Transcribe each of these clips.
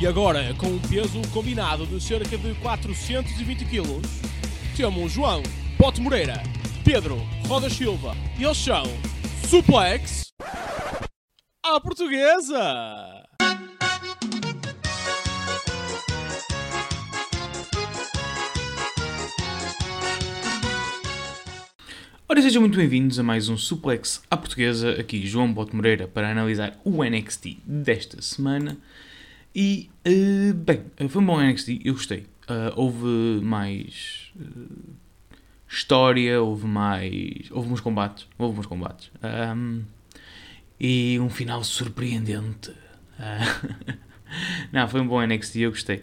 E agora, com um peso combinado de cerca de 420 kg, temos João Pote Moreira, Pedro Roda Silva e eles são Suplex à Portuguesa! Ora, sejam muito bem-vindos a mais um Suplex à Portuguesa. Aqui João Bote Moreira para analisar o NXT desta semana. E, uh, bem, foi um bom NXT, eu gostei. Uh, houve mais uh, história, houve mais. Houve uns combates. Houve uns combates. Um, e um final surpreendente. não, foi um bom NXT, eu gostei.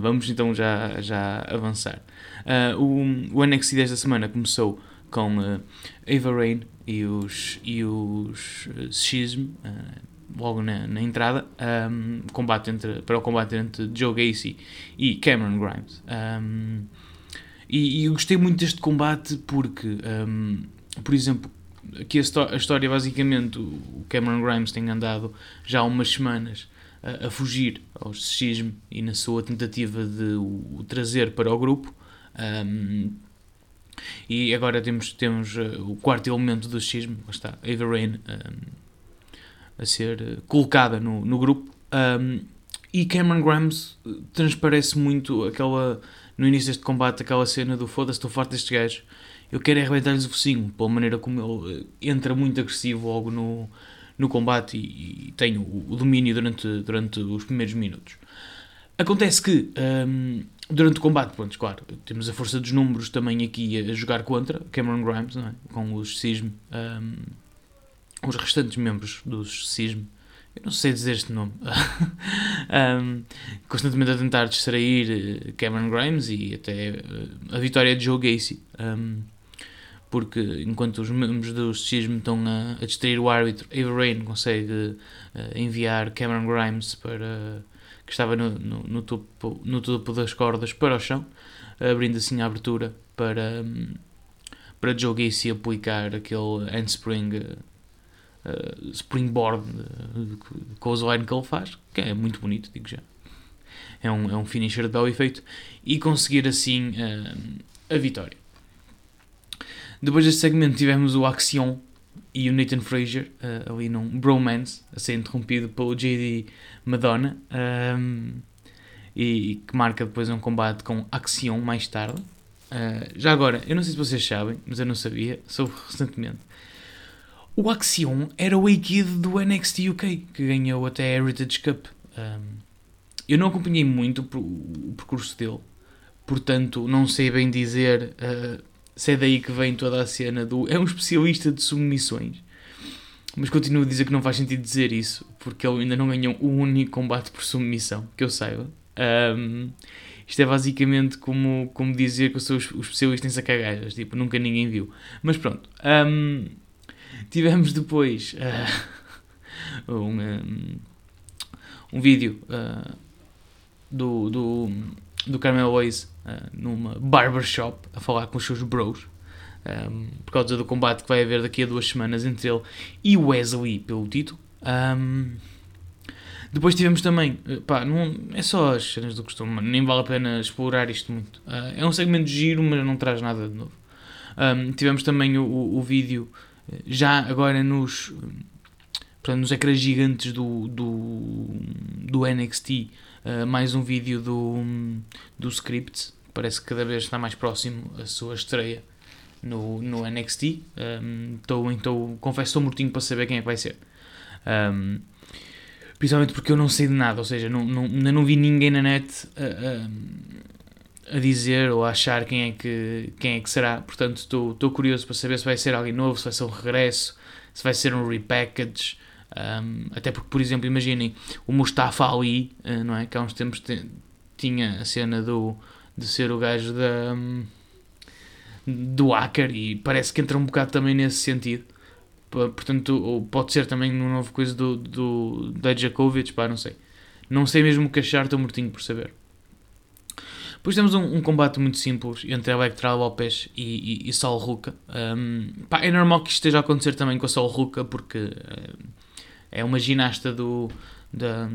vamos então já, já avançar. o, o NXT desta semana começou com uh, Ava Rain e os, e os uh, Schism, uh, logo na, na entrada, um, combate entre, para o combate entre Joe Gacy e Cameron Grimes. Um, e, e, eu gostei muito deste combate porque, um, por exemplo, aqui a, a, história basicamente, o Cameron Grimes tem andado já há umas semanas a, a fugir ao sexismo e na sua tentativa de o, o trazer para o grupo. E agora temos, temos uh, o quarto elemento do xismo, está, Ava Rain, a ser uh, colocada no, no grupo. Um, e Cameron Grimes uh, transparece muito aquela, no início deste combate, aquela cena do foda-se, estou farto destes gajos, eu quero é arrebentar-lhes o focinho, pela maneira como ele entra muito agressivo logo no, no combate e, e tem o, o, domínio durante, durante os primeiros minutos. Acontece que um, durante o combate, pronto, claro, temos a força dos números também aqui a jogar contra Cameron Grimes, é? com os CISM, um, os restantes membros dos CISM. Eu não sei dizer este nome. um, constantemente a tentar distrair eh, Cameron Grimes e até eh, a vitória de Joe Gacy. Um, porque enquanto os membros do CISM estão a, a distrair o árbitro, Ava Rain consegue uh, enviar Cameron Grimes para que estava no, no, no, topo, no topo das cordas para o chão, abrindo assim a abertura para, para Joe Gacy aplicar aquele handspring uh, springboard uh, com o slide que ele faz, que é muito bonito, digo já. É um, é um finisher de belo efeito e conseguir assim uh, a vitória. Depois deste segmento tivemos o Action e o Nathan Fraser uh, ali num bromance a ser interrompido pelo JD Madonna um, e que marca depois um combate com Action mais tarde. Já agora, eu não sei se vocês sabem, mas eu não sabia, soube recentemente. O Action era o A-Kid do NXT UK, que ganhou até a Heritage Cup. Um, eu não acompanhei muito o, percurso dele, portanto não sei bem dizer uh, se é daí que vem toda a cena do. É um especialista de submissões. Mas continuo a dizer que não faz sentido dizer isso, porque ele ainda não ganhou um único combate por submissão, que eu saiba. Um, isto é basicamente como, como dizer que eu sou o especialista em sacar gajas, tipo, nunca ninguém viu. Mas pronto. Um, tivemos depois uh, um, um, um, vídeo uh, do, do, do Carmel Waze uh, numa barbershop a falar com os seus bros um, por causa do combate que vai haver daqui a duas semanas entre ele e Wesley pelo título. Depois tivemos também, pá, não, é só as cenas do costume, nem vale a pena explorar isto muito. Uh, é um segmento de giro, mas não traz nada de novo. Um, tivemos também o, o, o, vídeo, já agora nos, portanto, nos ecrãs gigantes do, do, do NXT, uh, mais um vídeo do, do script. Parece que cada vez está mais próximo a sua estreia no, no NXT. Um, então, confesso, estou mortinho para saber quem é que vai ser. Um, principalmente porque eu não sei de nada, ou seja, não, não, ainda não vi ninguém na net a, a, a, dizer ou a achar quem é que, quem é que será. Portanto, estou, curioso para saber se vai ser alguém novo, se vai ser um regresso, se vai ser um repackage. Um, até porque, por exemplo, imaginem o Mustafa Ali, uh, não é? Que há uns tempos tinha a cena do, de ser o gajo da. Um, do hacker e parece que entra um bocado também nesse sentido. Portanto, pode ser também uma nova coisa do, do Dajakovic, pá, não sei. Não sei mesmo o que achar, estou mortinho por saber. Depois temos um, um, combate muito simples entre Electra Lopes e, e, e Sol Ruka. Um, pá, é normal que isto esteja a acontecer também com a Sol Ruka, porque uh, é uma ginasta do, da,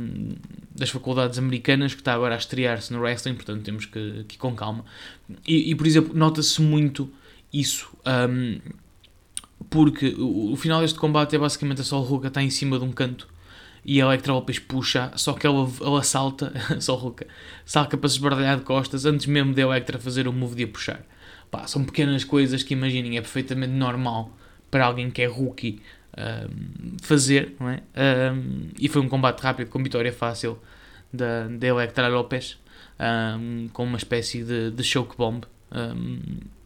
das faculdades americanas, que está agora a estrear-se no wrestling, portanto temos que, que ir com calma. E, e por exemplo, nota-se muito isso, porque o, o, final deste combate é basicamente a Sol Ruka está em cima de um canto e a Electra Lopes puxa, só que ela, ela salta, Sol Ruka, salta para se esbardalhar de costas antes mesmo de a Electra fazer o move de a puxar. Pá, são pequenas coisas que imaginem, é perfeitamente normal para alguém que é rookie fazer, não é? E foi um combate rápido com vitória fácil da, da Electra Lopes, com uma espécie de, de choke bomb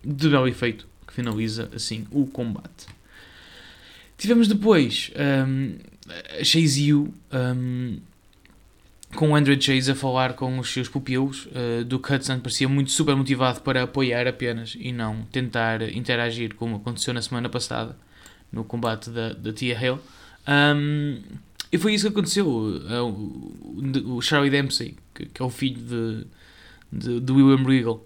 de belo efeito que finaliza assim o combate. Tivemos depois Chase U com o Andrew Chase a falar com os seus pupilos. Uh, Duke Hudson parecia muito super motivado para apoiar apenas e não tentar interagir como aconteceu na semana passada no combate da, da Tia Hale. Um, e foi isso que aconteceu. O, o Charlie Dempsey, que, que, é o filho de, de, de William Regal,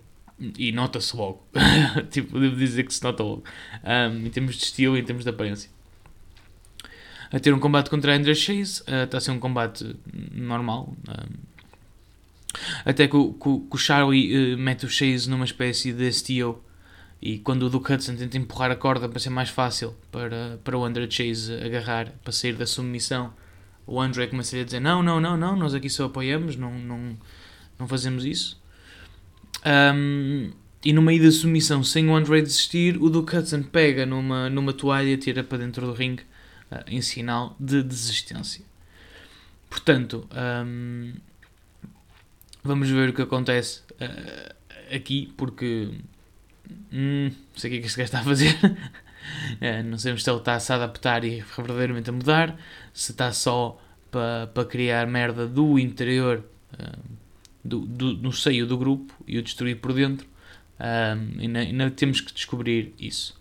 e nota-se logo. tipo, devo dizer que se nota logo. Um, em termos de estilo e em termos de aparência. A ter um combate contra Andrew Chase, uh, está a ser um combate normal. Um, até que o, que, o Charlie uh, mete o Chase numa espécie de STO e quando o Duke Hudson tenta empurrar a corda para ser mais fácil para, para o André Chase agarrar, para sair da submissão, o André começa a dizer: Não, não, não, não, nós aqui só apoiamos, não, não, não fazemos isso. Um, e no meio da submissão, sem o André desistir, o Duke Hudson pega numa, numa toalha e tira para dentro do ringue em sinal de desistência. Portanto, um, vamos ver o que acontece uh, aqui, porque hum, não sei o que é que este gajo está a fazer. é, não sabemos se ele está a se adaptar e verdadeiramente a mudar, se está só para pa criar merda do interior, um, do, do, no seio do grupo e o destruir por dentro. Ainda, ainda temos que descobrir isso.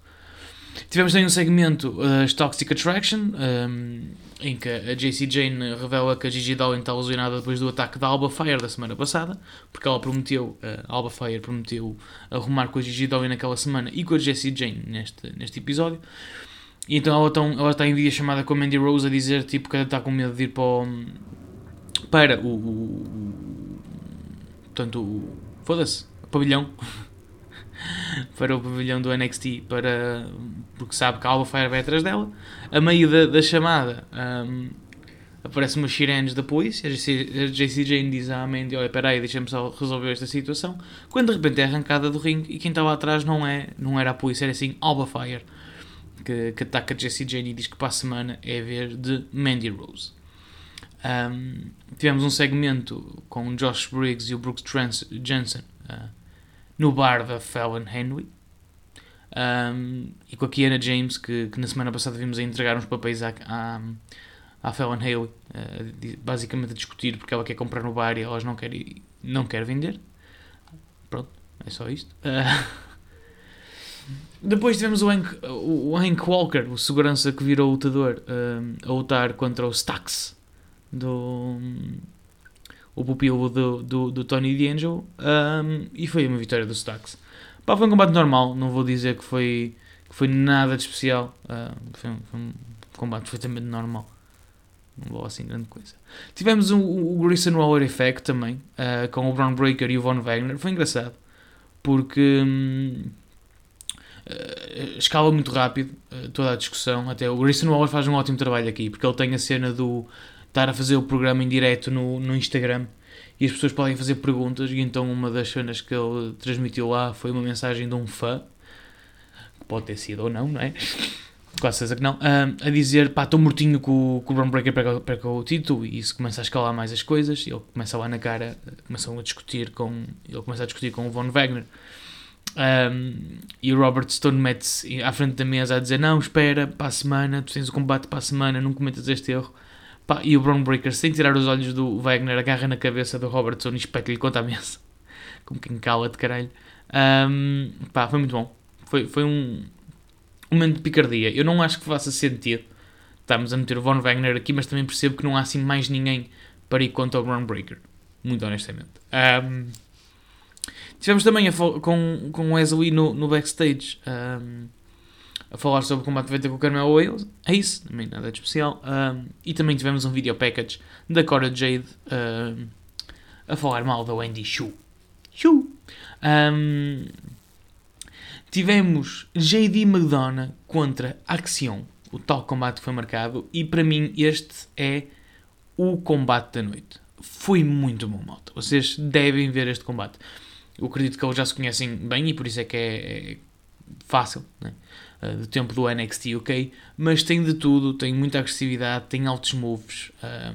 Tivemos também um segmento uh, Toxic Attraction, um, em que a JC Jane revela que a Gigi Dolan está lesionada depois do ataque da Alba Fire da semana passada, porque ela prometeu, uh, Alba Fire prometeu arrumar com a Gigi Dolan naquela semana e com a JC Jane neste, neste episódio. E então ela, tão, ela está em vídeo chamada com a Mandy Rose a dizer tipo, que ela está com medo de ir para o, para o, o, o portanto, o, foda-se, pavilhão para o pavilhão do NXT para, porque sabe que a Alba Fire vai atrás dela. A meio da, da chamada um, aparece uma sirenes da polícia. A JC Jane diz à Mandy: Olha, peraí, deixa-me só resolver esta situação. Quando de repente é arrancada do ringue e quem estava atrás não, é, não era a polícia, era assim Alba Fire que, que ataca a Jessie Jane e diz que para a semana é ver de Mandy Rose. Um, tivemos um segmento com Josh Briggs e o Brooks Trans Jensen. Uh, no bar da Fallon Henry. Um, e com a Kiana James, que, que, na semana passada vimos a entregar uns papéis à, à, à Fallon Haley, uh, basicamente a discutir porque ela quer comprar no bar e elas não querem não quer vender. Pronto, é só isto. Uh, depois tivemos o Hank, o Hank Walker, o segurança que virou lutador, uh, a lutar contra o Stax do, o pupilo do, do, do Tony D'Angelo um, e foi uma vitória do Stax. Pá, foi um combate normal, não vou dizer que foi, que foi nada de especial, uh, foi, um, foi, um, combate perfeitamente normal. Não vou assim grande coisa. Tivemos o, o Grayson Waller Effect também, uh, com o Brown Breaker e o Von Wagner. Foi engraçado, porque uh, escala muito rápido uh, toda a discussão. Até o Grayson Waller faz um ótimo trabalho aqui, porque ele tem a cena do estar a fazer o programa em direto no, no Instagram e as pessoas podem fazer perguntas. E então, uma das cenas que ele transmitiu lá foi uma mensagem de um fã, que pode ter sido ou não, não é? Quase certeza que não, a dizer: pá, estou mortinho com, com o Brown Breaker para, para o título. E isso começa a escalar mais as coisas. Ele começa lá na cara, começam a discutir com. Ele começa a discutir com o Von Wagner. Um, e o Robert Stone mete-se à frente da mesa a dizer: Não, espera, para a semana, tu tens o combate para a semana, não cometas este erro. Pá, e o Brown Breaker, sem tirar os olhos do Wagner, agarra na cabeça do Robertson e espeta-lhe contra a mesa. Como quem cala de caralho. Um, pá, foi muito bom. Foi, foi um, um momento de picardia. Eu não acho que faça sentido estarmos a meter o Von Wagner aqui, mas também percebo que não há assim mais ninguém para ir contra o Brown Breaker. Muito honestamente. Um, tivemos também a com, com o Wesley no, no backstage. Um, a falar sobre o combate feito com o Carmelo Wales. É isso, também nada de especial. Um, e também tivemos um video package da Cora Jade um, a falar mal da Wendy Shu. Shu! Um, tivemos JD McDonough contra Axion, o tal combate que foi marcado, e para mim este é o combate da noite. Foi muito bom, malta. Vocês devem ver este combate. Eu acredito que eles já se conhecem bem e por isso é que é, é fácil, né? Uh, do tempo do NXT UK, mas tem de tudo, tem muita agressividade, tem altos moves, uh,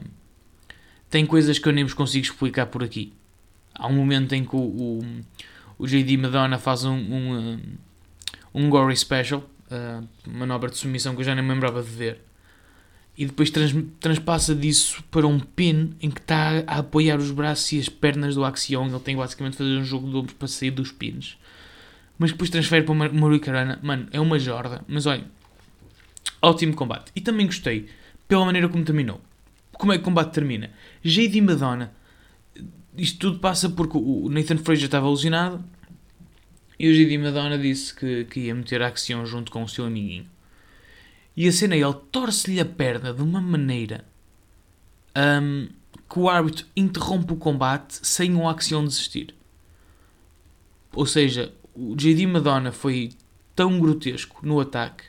tem coisas que eu nem vos consigo explicar por aqui. Há um momento em que o, o, o JD Madonna faz um, um, um Gory Special, uh, manobra de submissão que eu já nem me lembrava de ver, e depois trans, transpassa disso para um pin em que está a apoiar os braços e as pernas do Axion. Ele tem basicamente fazer um jogo de ombros para sair dos pins mas depois transfere para o Murikarana. Mano, é uma jorda. Mas olha, ótimo combate. E também gostei pela maneira como terminou. Como é que o combate termina? JD Madonna. Isto tudo passa porque o Nathan Fraser estava alucinado e o JD Madonna disse que, que ia meter a ação junto com o seu amiguinho. E a cena é ele torce-lhe a perna de uma maneira um, que o árbitro interrompe o combate sem o ação desistir. Ou seja, o JD Madonna foi tão grotesco no ataque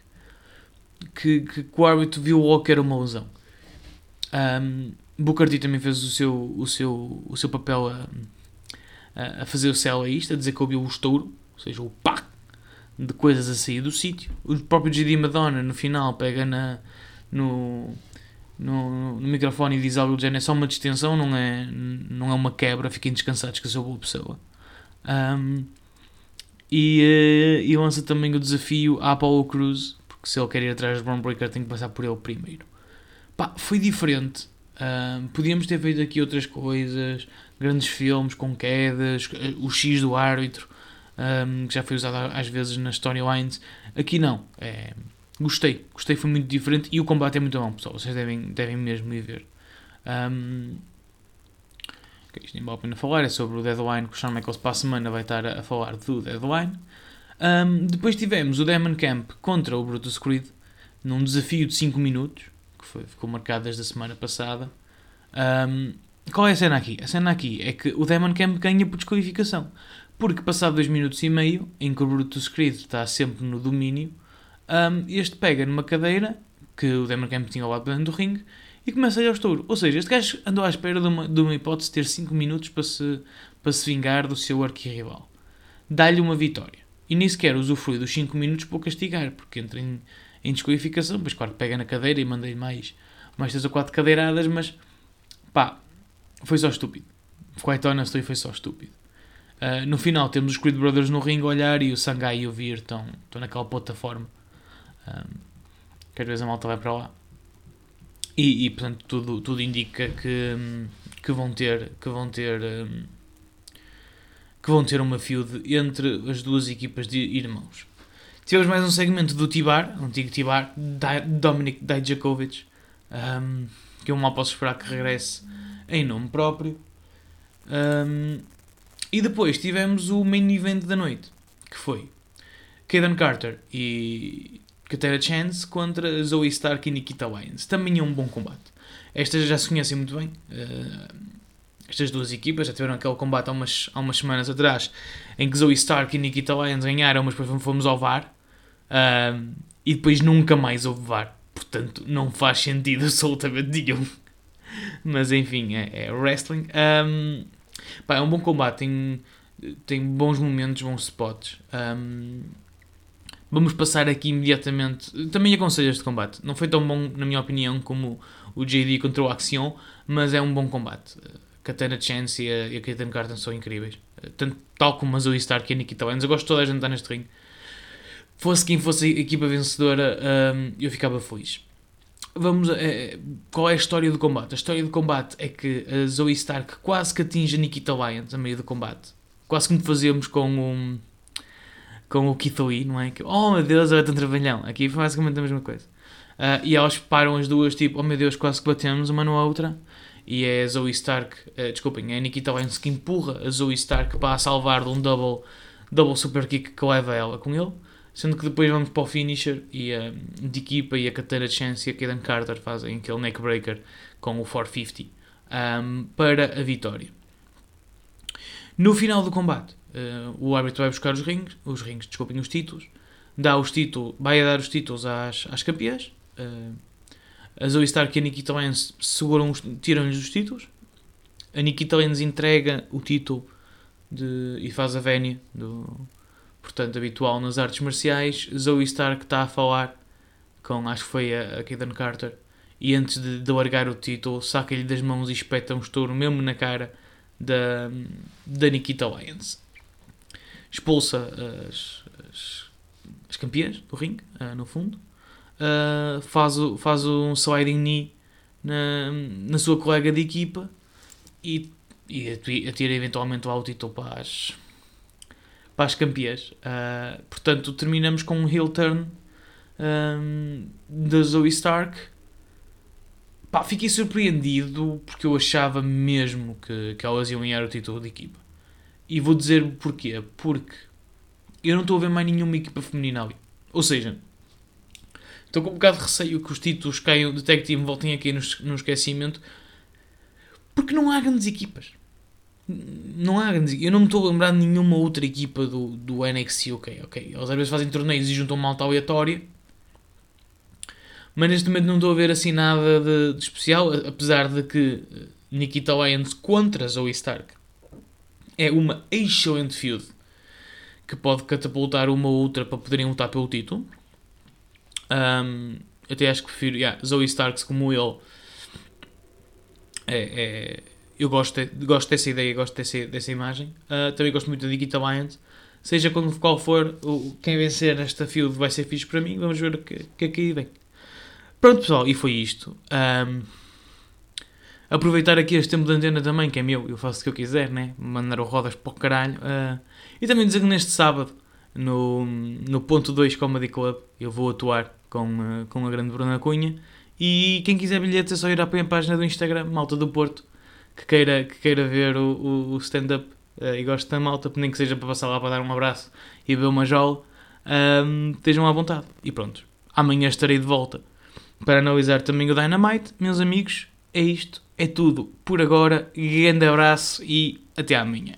que, que, que o árbitro viu logo que era uma lesão. Um, Booker T também fez o seu, o seu, o seu papel a, a fazer o céu a isto, a dizer que ouviu o estouro, ou seja, o pá de coisas a sair do sítio. O próprio JD Madonna no final pega na, no, no, no microfone e diz algo do género: é só uma distensão, não é, não é uma quebra, fiquem descansados que eu sou boa pessoa. Um, e, uh, e lança também o desafio à Apollo Cruz, porque se ele quer ir atrás do Braun Breaker tem que passar por ele primeiro. Pá, foi diferente. Uh, podíamos ter feito aqui outras coisas, grandes filmes com quedas, o X do árbitro, um, que já foi usado às vezes nas storylines. Aqui não. É, gostei, gostei, foi muito diferente e o combate é muito bom, pessoal. Vocês devem, devem mesmo ir ver. Um, isto nem vale a pena falar, é sobre o Deadline, que o Shawn Michaels para a semana vai estar a, falar do Deadline. Um, depois tivemos o Demon Camp contra o Brutus Creed, num desafio de 5 minutos, que foi, ficou marcado desde a semana passada. Um, qual é a cena aqui? A cena aqui é que o Demon Camp ganha por desqualificação, porque passado 2 minutos e meio, em que o Brutus Creed está sempre no domínio, um, este pega numa cadeira que o Demon Camp tinha lá dentro do ringue e começa a ir ao estouro. Ou seja, este gajo andou à espera de uma, de uma hipótese de ter 5 minutos para se, para se vingar do seu arquirrival. Dá-lhe uma vitória. E nem sequer usufrui dos 5 minutos para o castigar, porque entra em, em desqualificação. Pois, claro, pega na cadeira e manda-lhe mais, mais 3 ou 4 cadeiradas, mas pá, foi só estúpido. Quite honestly, foi só estúpido. Uh, no final temos os Creed Brothers no ringue a olhar e o Sangai e o Vir estão, estão naquela plataforma. Um, ah, que às vezes a malta vai para lá. E, e, portanto tudo, tudo indica que, que vão ter que vão ter que vão ter uma feud entre as duas equipas de irmãos. Tivemos mais um segmento do Tibar, antigo Tibar, Dominic Dijakovic, um, que eu mal posso esperar que regresse em nome próprio. Um, e depois tivemos o main event da noite, que foi Kaden Carter e Katera Chance contra Zoe Stark e Nikita Lyons. Também é um bom combate. Estas já se conhecem muito bem. Uh, estas duas equipas já tiveram aquele combate há umas, há umas semanas atrás em que Zoe Stark e Nikita Lyons ganharam, mas depois fomos ao VAR. Uh, e depois nunca mais houve VAR. Portanto, não faz sentido absolutamente nenhum. Mas enfim, é, é wrestling. Um, pá, é um bom combate. Tem, tem bons momentos, bons spots. Um, Vamos passar aqui imediatamente. Também aconselho este combate. Não foi tão bom, na minha opinião, como o JD contra o Axion, mas é um bom combate. Katana Chance e a, e Carton são incríveis. Tanto, tal como a Zoe Stark e a Nikita Lyons. Eu gosto de toda a gente estar neste ringue. Fosse quem fosse a equipa vencedora, um, eu ficava feliz. Vamos a, é, qual é a história do combate? A história do combate é que a Zoe Stark quase que atinge a Nikita Lyons a meio do combate. Quase como fazemos com. Um, com o Keith Lee, não é? Que, oh meu Deus, é tão trabalhão. Aqui foi basicamente a mesma coisa. Uh, e elas param as duas, tipo, oh meu Deus, quase que batemos uma na outra. E é a Zoe Stark, uh, desculpem, é a Nikita Lyons que empurra a Zoe Stark para a salvar de um double, double super kick que leva ela com ele. Sendo que depois vamos para o finisher e a de equipa e a Katana Chance e a Kaden Carter fazem aquele neckbreaker com o 450 um, para a vitória. No final do combate, uh, o árbitro vai buscar os rings, os rings, desculpem, os títulos, dá os títulos, vai dar os títulos às, às campeãs. Uh, a Zoe Stark e a Nikita Lyons seguram, tiram-lhes os títulos. A Nikita Lyons entrega o título de, e faz a vénia do, portanto, habitual nas artes marciais. Zoe Stark está a falar com, acho que foi a, a Kaden Carter, e antes de, de largar o título, saca-lhe das mãos e espeta um estouro mesmo na cara da, da Nikita Lyons. Expulsa as, as, as campeãs do ringue, uh, no fundo. Uh, faz, faz um sliding knee na, na sua colega de equipa e, e atira eventualmente o título para as, para as campeãs. Uh, portanto, terminamos com um heel turn um, da Zoe Stark Pá, fiquei surpreendido porque eu achava mesmo que, que elas iam ganhar o título de equipa. E vou dizer porquê. Porque eu não estou a ver mais nenhuma equipa feminina ali. Ou seja, estou com um bocado de receio que os títulos caiam de tag team voltem aqui no, esquecimento. Porque não há grandes equipas. Não há grandes Eu não me estou a lembrar de nenhuma outra equipa do, do NXT, ok, ok. Eles às vezes fazem torneios e juntam malta aleatória mas neste momento não estou a ver assim nada de, de especial, apesar de que eh, Nikita Lyons contra Zoe Stark é uma excelente feud que pode catapultar uma ou outra para poderem lutar pelo título. Um, até acho que prefiro yeah, Zoe Starks como ele. É, é, eu gosto, gosto dessa ideia, gosto dessa, dessa imagem. Uh, também gosto muito da Nikita Lyons. Seja quando, qual for, o, quem vencer esta feud vai ser fixe para mim. Vamos ver o que, que aqui vem. Pronto, pessoal, e foi isto. Um, aproveitar aqui este tempo de antena também, que é meu, eu faço o que eu quiser, né? Mandar o rodas para o caralho. Uh, e também dizer que neste sábado, no, no ponto 2 Comedy Club, eu vou atuar com, uh, com a grande Bruna Cunha. E quem quiser bilhetes é só ir à página do Instagram, Malta do Porto, que queira, que queira ver o, o, o stand-up uh, e gosto da malta, nem que seja para passar lá para dar um abraço e ver uma jola, um, estejam à vontade. E pronto, amanhã estarei de volta para analisar também o Dynamite. Meus amigos, é isto, é tudo por agora. Grande abraço e até amanhã.